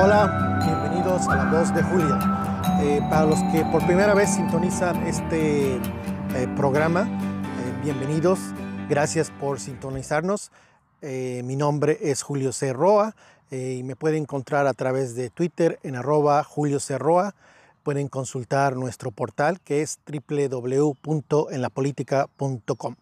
Hola, bienvenidos a La Voz de Julio. Eh, para los que por primera vez sintonizan este eh, programa, eh, bienvenidos. Gracias por sintonizarnos. mi nombre es Julio Cerroa y me pueden encontrar a través de Twitter en arroba Julio Cerroa. Pueden consultar nuestro portal que es www.enlapolitica.com.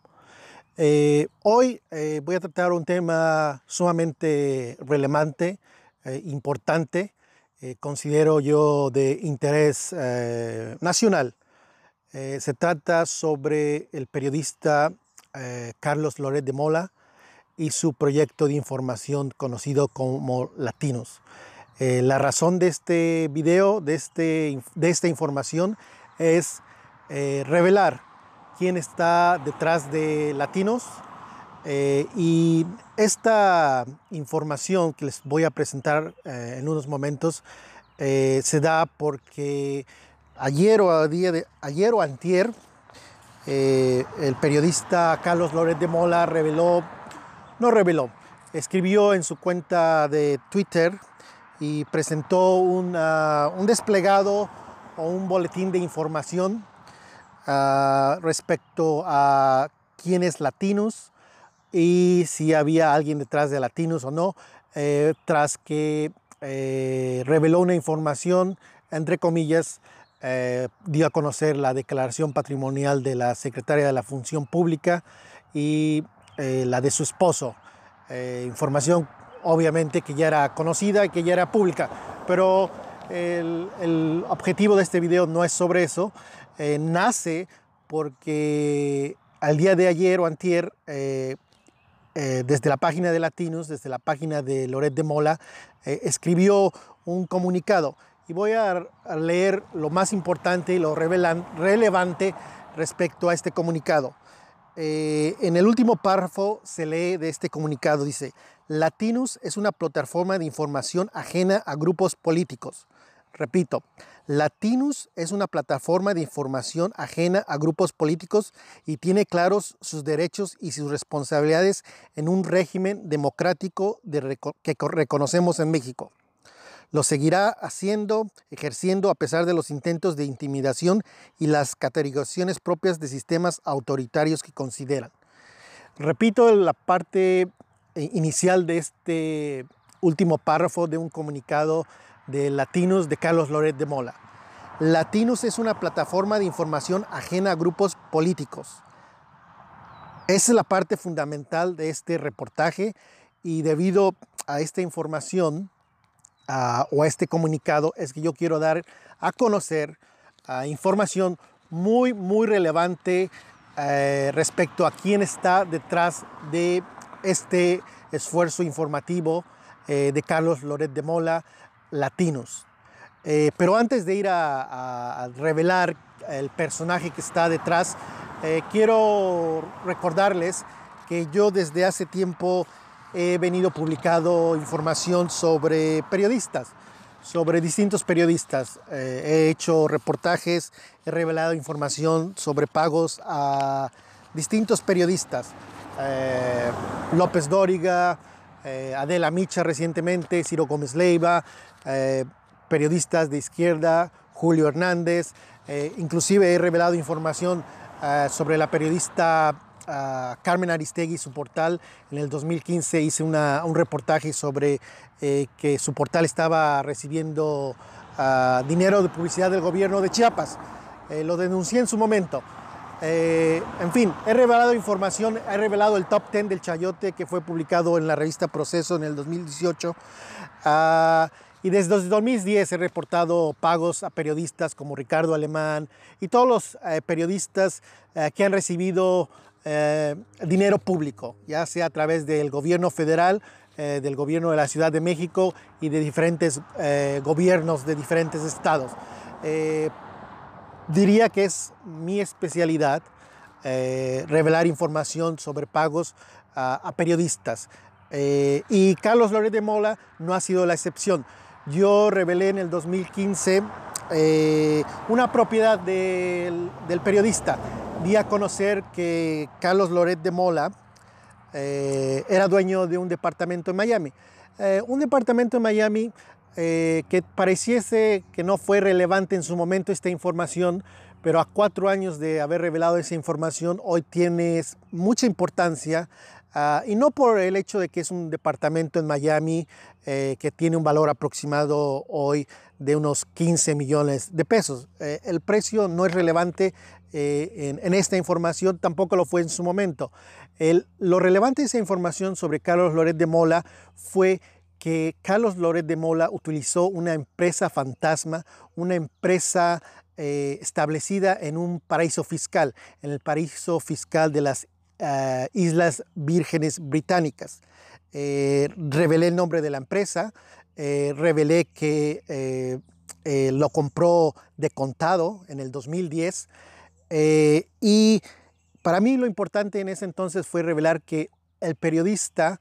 hoy voy a tratar un tema sumamente relevante eh, importante, eh, considero yo de interés eh, nacional. se trata sobre el periodista Carlos Loret de Mola y su proyecto de información conocido como Latinos. la razón de este video, de, este, de esta información, es revelar quién está detrás de Latinos, eh, y esta información que les voy a presentar eh, en unos momentos eh, se da porque ayer o, día de, ayer o antier el periodista Carlos Loret de Mola reveló, no reveló, escribió en su cuenta de Twitter y presentó un desplegado o un boletín de información ah, respecto a quiénes latinos, y si había alguien detrás de Latinos o no, eh, tras que eh, reveló una información, entre comillas, eh, dio a conocer la declaración patrimonial de la secretaria de la Función Pública y la de su esposo. información obviamente que ya era conocida y que ya era pública, pero el, objetivo de este video no es sobre eso, nace porque al día de ayer o antier desde la página de Latinos, desde la página de Loret de Mola, eh, escribió un comunicado. Y voy a leer lo más importante y lo relevante respecto a este comunicado. Eh, en el último párrafo se lee de este comunicado, dice, Latinos es una plataforma de información ajena a grupos políticos. Repito, Latinus es una plataforma de información ajena a grupos políticos y tiene claros sus derechos y sus responsabilidades en un régimen democrático que reconocemos en México. Lo seguirá haciendo, ejerciendo a pesar de los intentos de intimidación y las categorizaciones propias de sistemas autoritarios que consideran. Repito la parte eh, inicial de este último párrafo de un comunicado de Latinos de Carlos Loret de Mola. Latinos es una plataforma de información ajena a grupos políticos. Esa es la parte fundamental de este reportaje y debido a esta información o a este comunicado es que yo quiero dar a conocer información muy, muy relevante eh, respecto a quién está detrás de este esfuerzo informativo eh, de Carlos Loret de Mola, latinos. Eh, pero antes de ir a, revelar el personaje que está detrás, eh, quiero recordarles que yo desde hace tiempo he venido publicando información sobre periodistas, sobre distintos periodistas. Eh, he hecho reportajes, he revelado información sobre pagos a distintos periodistas. López Dóriga, Adela Micha recientemente, Ciro Gómez Leiva, eh, periodistas de izquierda, Julio Hernández, eh, inclusive he revelado información eh, sobre la periodista Carmen Aristegui, su portal. En el 2015 hice un reportaje sobre que su portal estaba recibiendo dinero de publicidad del gobierno de Chiapas. lo denuncié en su momento. En fin, he revelado información, he revelado el top 10 del Chayote que fue publicado en la revista Proceso en el 2018. Y desde 2010 he reportado pagos a periodistas como Ricardo Alemán y todos los eh, periodistas eh, que han recibido eh, dinero público, ya sea a través del gobierno federal, del gobierno de la Ciudad de México y de diferentes gobiernos de diferentes estados. Diría que es mi especialidad revelar información sobre pagos a, periodistas. y Carlos Loret de Mola no ha sido la excepción. Yo revelé en el 2015 eh, una propiedad del, periodista. Di a conocer que Carlos Loret de Mola eh, era dueño de un departamento en Miami. Eh, un departamento en Miami que pareciese que no fue relevante en su momento esta información, pero a cuatro años de haber revelado esa información, hoy tiene mucha importancia Ah, y no por el hecho de que es un departamento en Miami eh, que tiene un valor aproximado hoy de unos 15 millones de pesos. Eh, el precio no es relevante eh, en, esta información, tampoco lo fue en su momento. lo relevante de esa información sobre Carlos Loret de Mola fue que Carlos Loret de Mola utilizó una empresa fantasma, una empresa establecida en un paraíso fiscal, en el paraíso fiscal de las eh, Islas Vírgenes Británicas. Eh, revelé el nombre de la empresa, eh, revelé que lo compró de contado en el 2010 y para mí lo importante en ese entonces fue revelar que el periodista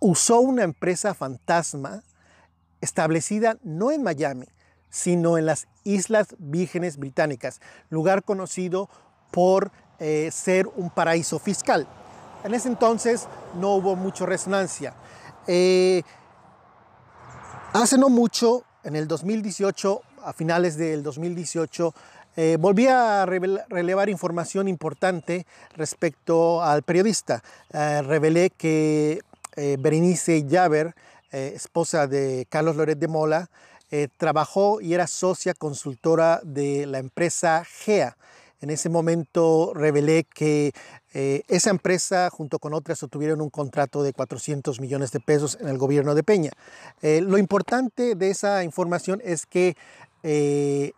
usó una empresa fantasma establecida no en Miami, sino en las Islas Vírgenes Británicas, lugar conocido por eh, ser un paraíso fiscal. En ese entonces no hubo mucha resonancia. Eh, hace no mucho, en el 2018, a finales del 2018, eh, volví a relevar información importante respecto al periodista. revelé que Berenice Llaver, esposa de Carlos Loret de Mola, trabajó y era socia consultora de la empresa GEA. En ese momento revelé que eh, esa empresa junto con otras obtuvieron un contrato de 400 millones de pesos en el gobierno de Peña. Eh, lo importante de esa información es que eh,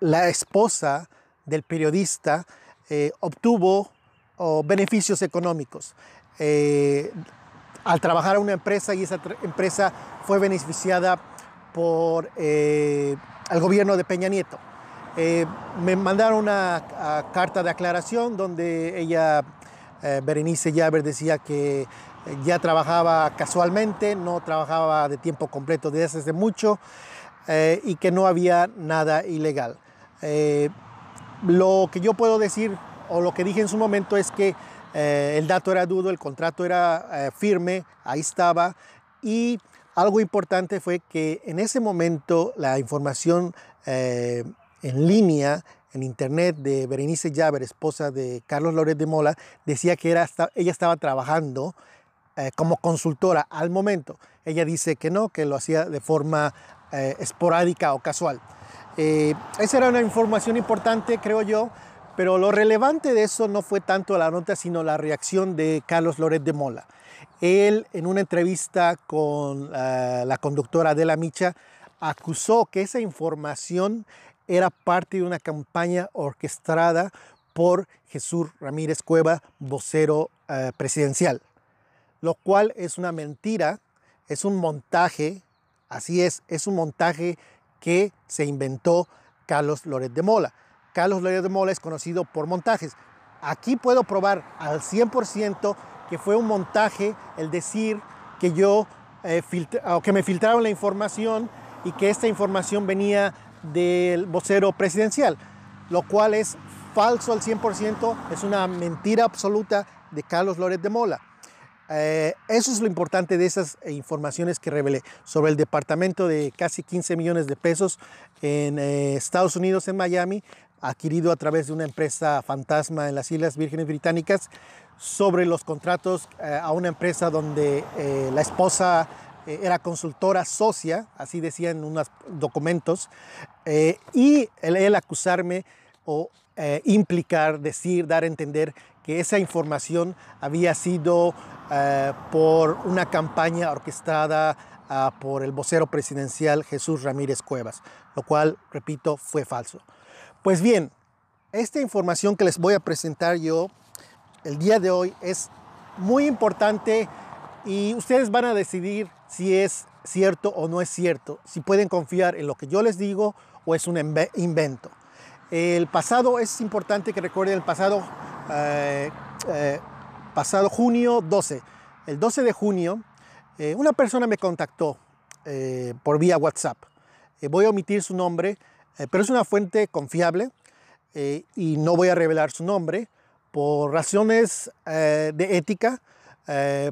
la esposa del periodista obtuvo oh, beneficios económicos al trabajar en una empresa y esa empresa fue beneficiada por el gobierno de Peña Nieto. Eh, me mandaron una carta de aclaración donde ella, eh, Berenice Llaver, decía que eh, ya trabajaba casualmente, no trabajaba de tiempo completo desde hace mucho y que no había nada ilegal. lo que yo puedo decir o lo que dije en su momento es que el dato era dudo, el contrato era firme, ahí estaba y algo importante fue que en ese momento la información en línea en internet de Berenice Llaver, esposa de Carlos Loret de Mola, decía que era, ella estaba trabajando eh, como consultora al momento. Ella dice que no, que lo hacía de forma eh, esporádica o casual. Eh, esa era una información importante, creo yo, pero lo relevante de eso no fue tanto la nota, sino la reacción de Carlos Loret de Mola. Él, en una entrevista con la conductora de la Micha, acusó que esa información era parte de una campaña orquestada por Jesús Ramírez Cueva, vocero eh, presidencial, lo cual es una mentira, es un montaje, así es, es un montaje que se inventó Carlos Loret de Mola. Carlos Loret de Mola es conocido por montajes. Aquí puedo probar al 100% que fue un montaje el decir que yo, eh, que me filtraron la información y que esta información venía del vocero presidencial, lo cual es falso al 100%, es una mentira absoluta de Carlos Loret de Mola. Eh, eso es lo importante de esas informaciones que revelé sobre el departamento de casi 15 millones de pesos en eh, Estados Unidos, en Miami, adquirido a través de una empresa fantasma en las Islas Vírgenes Británicas, sobre los contratos eh, a una empresa donde la esposa eh, era consultora socia, así decían unos documentos, eh, y el, acusarme o eh, implicar, decir, dar a entender que esa información había sido por una campaña orquestada ah, por el vocero presidencial Jesús Ramírez Cuevas, lo cual, repito, fue falso. Pues bien, esta información que les voy a presentar yo el día de hoy es muy importante y ustedes van a decidir si es cierto o no es cierto, si pueden confiar en lo que yo les digo o es un invento. El pasado, es importante que recuerden el pasado, eh, eh, pasado junio 12. El 12 de junio, eh, una persona me contactó por vía WhatsApp. voy a omitir su nombre, pero es una fuente confiable y no voy a revelar su nombre por razones de ética,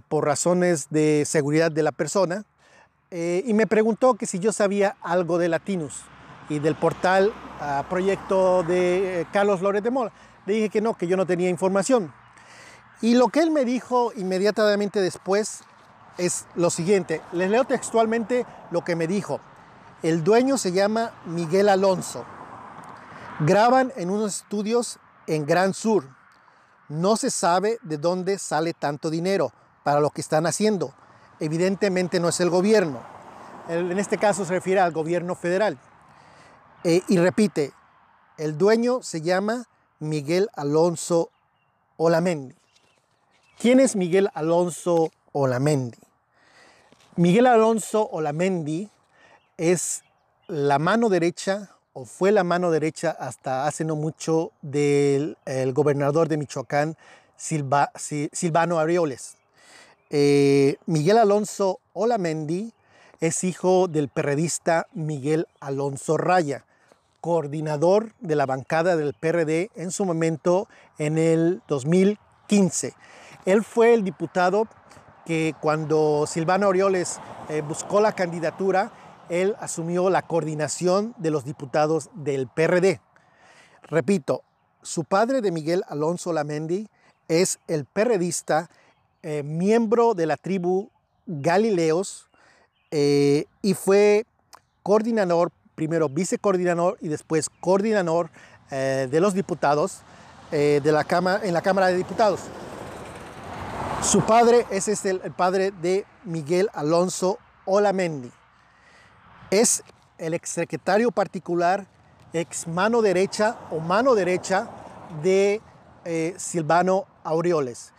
por razones de seguridad de la persona eh, y me preguntó que si yo sabía algo de Latinus y del portal ah, proyecto de eh, Carlos Lórez de Mola. Le dije que no, que yo no tenía información. Y lo que él me dijo inmediatamente después es lo siguiente. Les leo textualmente lo que me dijo. El dueño se llama Miguel Alonso. Graban en unos estudios en Gran Sur. No se sabe de dónde sale tanto dinero para lo que están haciendo. Evidentemente no es el gobierno. En este caso se refiere al gobierno federal. Eh, y repite, el dueño se llama Miguel Alonso Olamendi. ¿Quién es Miguel Alonso Olamendi? Miguel Alonso Olamendi es la mano derecha o fue la mano derecha hasta hace no mucho del gobernador de Michoacán, Silvano Arioles. Eh, Miguel Alonso Olamendi es hijo del perredista Miguel Alonso Raya, coordinador de la bancada del PRD en su momento en el 2015. Él fue el diputado que cuando Silvano Orioles eh, buscó la candidatura, él asumió la coordinación de los diputados del PRD. Repito, su padre de Miguel Alonso Lamendi es el perredista, eh, miembro de la tribu Galileos eh, y fue coordinador primero vicecoordinador y después coordinador eh, de los diputados de la en la Cámara de Diputados. Su padre ese es el, padre de Miguel Alonso Olamendi. Es el exsecretario particular, ex mano derecha o mano derecha de eh, Silvano Aureoles.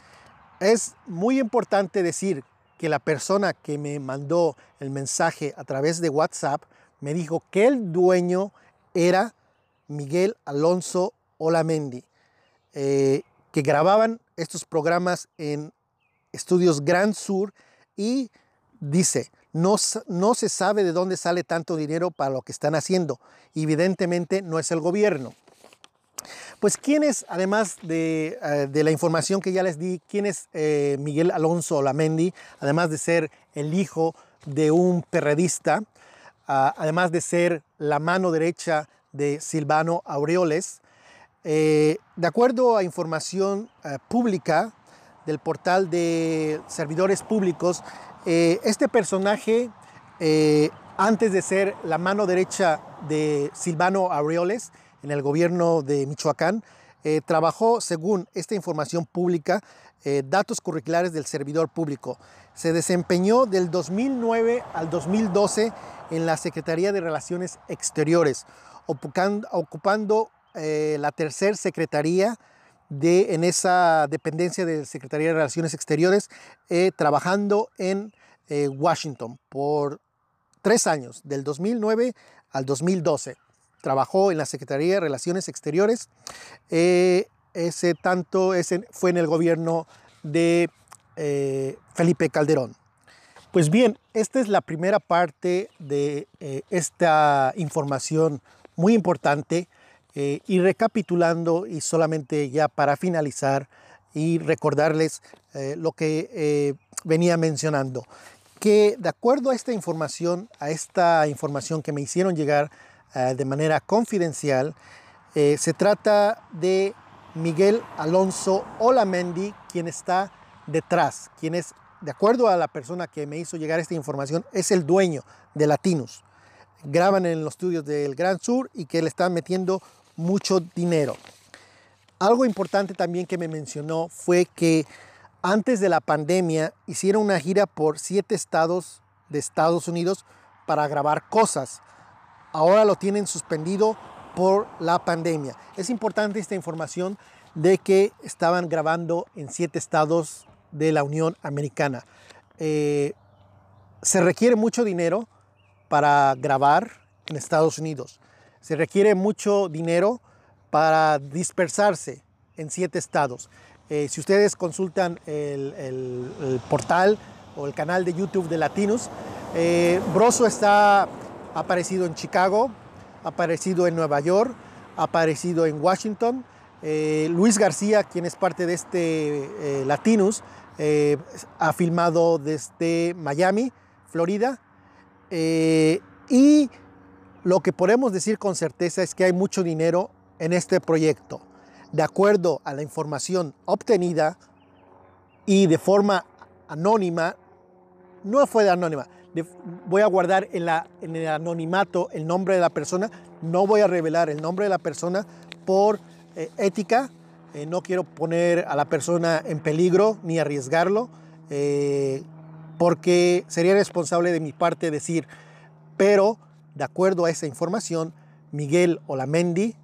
Es muy importante decir que la persona que me mandó el mensaje a través de WhatsApp me dijo que el dueño era Miguel Alonso Olamendi, eh, que grababan estos programas en Estudios Gran Sur y dice, no, no, se sabe de dónde sale tanto dinero para lo que están haciendo. Evidentemente no es el gobierno. Pues quién es, además de, eh, la información que ya les di, quién es eh, Miguel Alonso Olamendi, además de ser el hijo de un perredista, además de ser la mano derecha de Silvano Aureoles. Eh, de acuerdo a información pública del portal de servidores públicos, eh, este personaje, antes de ser la mano derecha de Silvano Aureoles en el gobierno de Michoacán, trabajó, según esta información pública, datos curriculares del servidor público. Se desempeñó del 2009 al 2012 en la Secretaría de Relaciones Exteriores, ocupando, eh, la tercera secretaría en esa dependencia de Secretaría de Relaciones Exteriores, eh, trabajando en eh, Washington por tres años, del 2009 al 2012. Trabajó en la Secretaría de Relaciones Exteriores. ese tanto ese fue en el gobierno de Felipe Calderón. Pues bien, esta es la primera parte de eh, esta información muy importante eh, y recapitulando y solamente ya para finalizar y recordarles eh, lo que venía mencionando, que de acuerdo a esta información, a esta información que me hicieron llegar de manera confidencial, se trata de Miguel Alonso Olamendi, quien está detrás, quien es de acuerdo a la persona que me hizo llegar esta información, es el dueño de Latinus. Graban en los estudios del Gran Sur y que le están metiendo mucho dinero. Algo importante también que me mencionó fue que antes de la pandemia hicieron una gira por siete estados de Estados Unidos para grabar cosas. Ahora lo tienen suspendido por la pandemia. Es importante esta información de que estaban grabando en siete estados de la Unión Americana. Eh, se requiere mucho dinero para grabar en Estados Unidos. Se requiere mucho dinero para dispersarse en siete estados. Eh, si ustedes consultan el, portal o el canal de YouTube de Latinos, eh, Broso está aparecido en Chicago, aparecido en Nueva York, aparecido en Washington, eh, Luis García, quien es parte de este eh, Latinus, eh, ha filmado desde Miami, Florida, y lo que podemos decir con certeza es que hay mucho dinero en este proyecto. De acuerdo a la información obtenida y de forma anónima, no fue de anónima, voy a guardar en, el anonimato el nombre de la persona, no voy a revelar el nombre de la persona por eh, ética, eh, no quiero poner a la persona en peligro ni arriesgarlo, eh, porque sería responsable de mi parte decir, pero de acuerdo a esa información, Miguel Olamendi,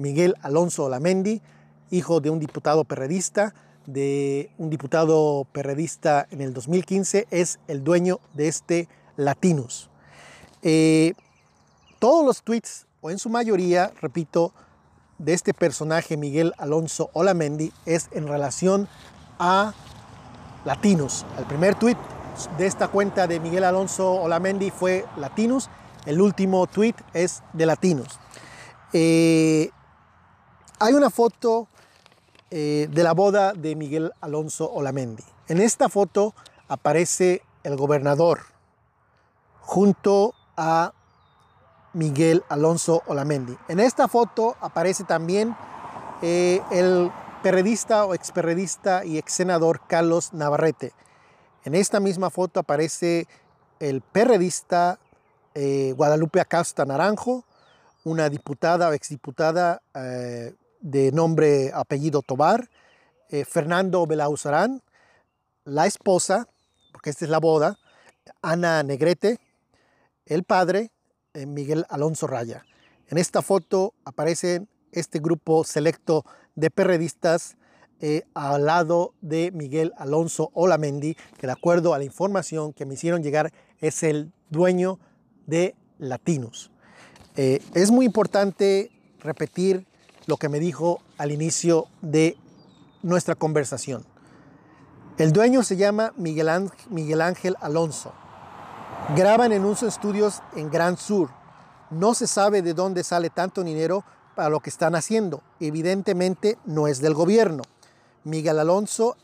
Miguel Alonso Olamendi, hijo de un diputado perredista, de un diputado perredista en el 2015, es el dueño de este Latinus. Eh, todos los tweets, o en su mayoría, repito, de este personaje Miguel Alonso Olamendi es en relación a Latinus. El primer tweet de esta cuenta de Miguel Alonso Olamendi fue Latinus. El último tweet es de Latinus. Eh, hay una foto eh, de la boda de Miguel Alonso Olamendi. En esta foto aparece el gobernador junto a Miguel Alonso Olamendi. En esta foto aparece también eh, el periodista o experredista y ex senador Carlos Navarrete. En esta misma foto aparece el periodista eh, Guadalupe Acosta Naranjo, una diputada o exdiputada de nombre, apellido Tobar, eh, Fernando Belauzarán, la esposa, porque esta es la boda, Ana Negrete, el padre, eh, Miguel Alonso Raya. En esta foto aparece este grupo selecto de periodistas eh, al lado de Miguel Alonso Olamendi, que de acuerdo a la información que me hicieron llegar es el dueño de Latinos. es muy importante repetir lo que me dijo al inicio de nuestra conversación. El dueño se llama Miguel Ángel, Alonso. Graban en unos estudios en Gran Sur. No se sabe de dónde sale tanto dinero para lo que están haciendo. Evidentemente no es del gobierno. Miguel Alonso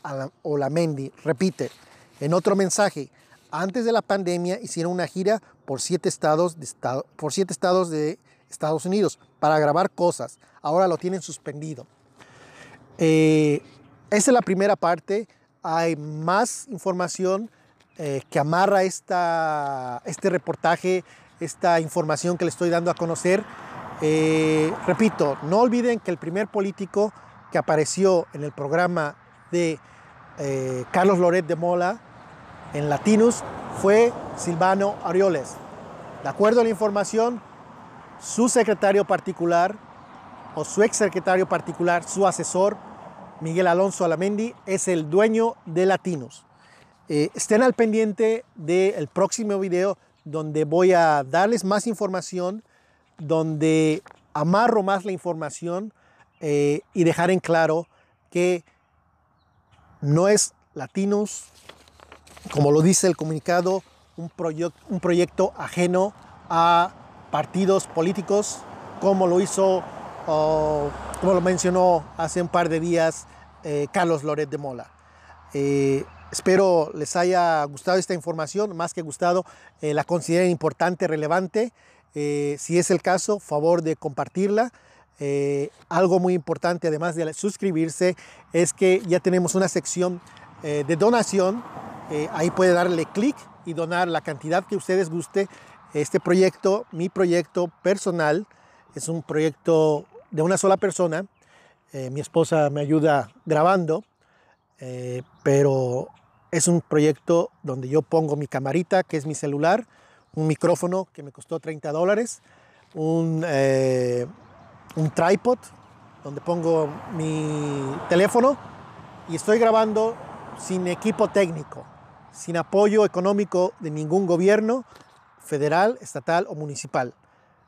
Olamendi repite en otro mensaje, antes de la pandemia hicieron una gira por por siete estados de Estados Unidos para grabar cosas. Ahora lo tienen suspendido. Eh, esa es la primera parte. Hay más información eh, que amarra esta, este reportaje, esta información que le estoy dando a conocer. Eh, repito, no olviden que el primer político que apareció en el programa de Carlos Loret de Mola en Latinos fue Silvano Arioles. De acuerdo a la información, su secretario particular o su ex secretario particular, su asesor, Miguel Alonso Alamendi, es el dueño de Latinos. Eh, estén al pendiente del próximo video donde voy a darles más información, donde amarro más la información eh, y dejar en claro que no es Latinos, como lo dice el comunicado, un, un proyecto ajeno a partidos políticos, como lo hizo, como lo mencionó hace un par de días eh, Carlos Loret de Mola. Eh, espero les haya gustado esta información, más que gustado, eh, la consideren importante, relevante. si es el caso, favor de compartirla. algo muy importante, además de suscribirse, es que ya tenemos una sección de donación. ahí puede darle clic y donar la cantidad que ustedes guste este proyecto, mi proyecto personal, es un proyecto de una sola persona. Eh, mi esposa me ayuda grabando, eh, pero es un proyecto donde yo pongo mi camarita, que es mi celular, un micrófono que me costó 30 dólares, un, eh, un tripod donde pongo mi teléfono y estoy grabando sin equipo técnico, sin apoyo económico de ningún gobierno, federal, estatal o municipal.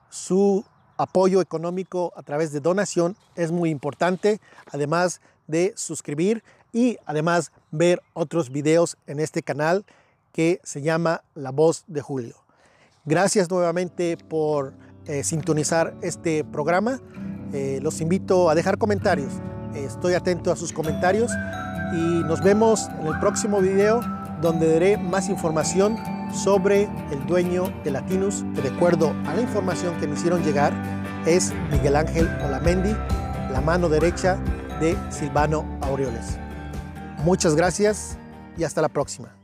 Su apoyo económico a través de donación es muy importante, además de suscribir y además ver otros videos en este canal que se llama La Voz de Julio. Gracias nuevamente por eh, sintonizar este programa. Eh, los invito a dejar comentarios. estoy atento a sus comentarios y nos vemos en el próximo video donde daré más información sobre el dueño de Latinus, que de acuerdo a la información que me hicieron llegar, es Miguel Ángel Olamendi, la mano derecha de Silvano Aureoles. Muchas gracias y hasta la próxima.